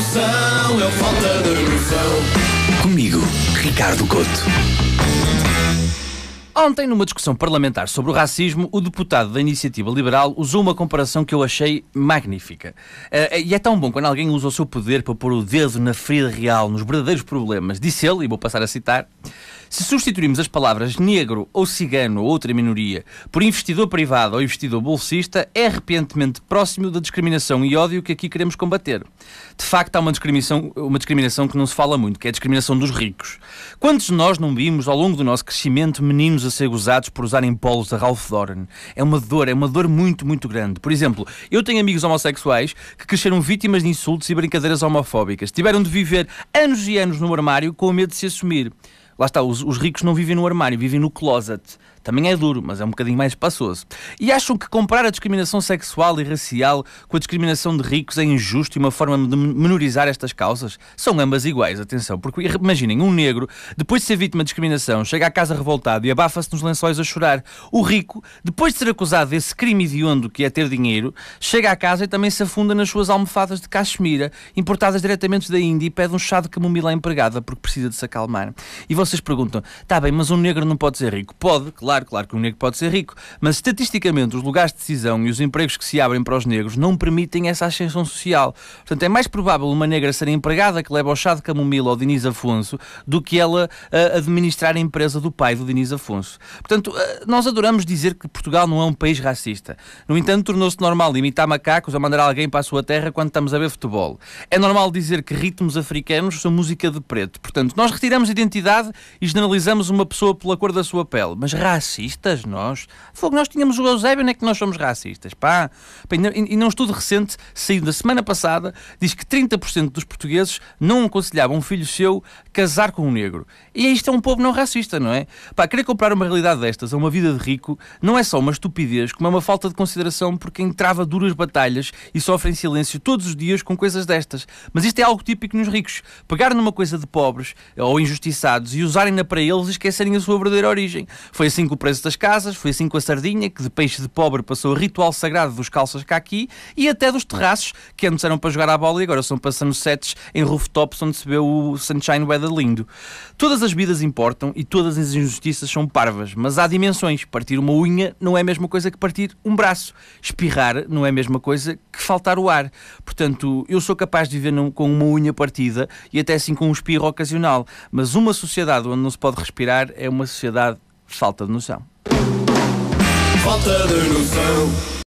de noção. Comigo, Ricardo Couto. Ontem, numa discussão parlamentar sobre o racismo, o deputado da Iniciativa Liberal usou uma comparação que eu achei magnífica. Uh, e é tão bom quando alguém usa o seu poder para pôr o dedo na ferida real, nos verdadeiros problemas. Disse ele, e vou passar a citar. Se substituirmos as palavras negro ou cigano ou outra minoria por investidor privado ou investidor bolsista, é arrepentemente próximo da discriminação e ódio que aqui queremos combater. De facto, há uma discriminação, uma discriminação que não se fala muito, que é a discriminação dos ricos. Quantos de nós não vimos, ao longo do nosso crescimento, meninos a ser gozados por usarem polos da Ralph Lauren? É uma dor, é uma dor muito, muito grande. Por exemplo, eu tenho amigos homossexuais que cresceram vítimas de insultos e brincadeiras homofóbicas. Tiveram de viver anos e anos no armário com medo de se assumir. Lá está, os, os ricos não vivem no armário, vivem no closet. Também é duro, mas é um bocadinho mais espaçoso. E acham que comparar a discriminação sexual e racial com a discriminação de ricos é injusto e uma forma de menorizar estas causas? São ambas iguais, atenção, porque imaginem, um negro, depois de ser vítima de discriminação, chega à casa revoltado e abafa-se nos lençóis a chorar. O rico, depois de ser acusado desse crime hediondo que é ter dinheiro, chega à casa e também se afunda nas suas almofadas de cachemira, importadas diretamente da Índia e pede um chá de camomila à empregada porque precisa de se acalmar. E vocês perguntam, tá bem, mas um negro não pode ser rico? Pode, claro Claro, que um negro pode ser rico, mas estatisticamente os lugares de decisão e os empregos que se abrem para os negros não permitem essa ascensão social. Portanto, é mais provável uma negra ser empregada que leva ao chá de camomila ao Diniz Afonso do que ela uh, administrar a empresa do pai do Diniz Afonso. Portanto, uh, nós adoramos dizer que Portugal não é um país racista. No entanto, tornou-se normal imitar macacos a mandar alguém para a sua terra quando estamos a ver futebol. É normal dizer que ritmos africanos são música de preto. Portanto, nós retiramos identidade e generalizamos uma pessoa pela cor da sua pele. Mas racistas, nós. Fogo, nós tínhamos o Eusébio, não é que nós somos racistas, pá. E num estudo recente, saído da semana passada, diz que 30% dos portugueses não aconselhavam um filho seu casar com um negro. E isto é um povo não racista, não é? Pá, querer comprar uma realidade destas a uma vida de rico não é só uma estupidez, como é uma falta de consideração por quem trava duras batalhas e sofre em silêncio todos os dias com coisas destas. Mas isto é algo típico nos ricos. Pegar numa coisa de pobres ou injustiçados e usarem-na para eles e esquecerem a sua verdadeira origem. Foi assim com o preço das casas, foi assim com a sardinha, que de peixe de pobre passou a ritual sagrado dos calças cá aqui e até dos terraços, que antes eram para jogar a bola e agora são para sunsets em rooftops onde se vê o sunshine weather lindo. Todas as vidas importam e todas as injustiças são parvas, mas há dimensões. Partir uma unha não é a mesma coisa que partir um braço. Espirrar não é a mesma coisa que faltar o ar. Portanto, eu sou capaz de viver com uma unha partida e até assim com um espirro ocasional, mas uma sociedade onde não se pode respirar é uma sociedade falta de noção. Falta de noção.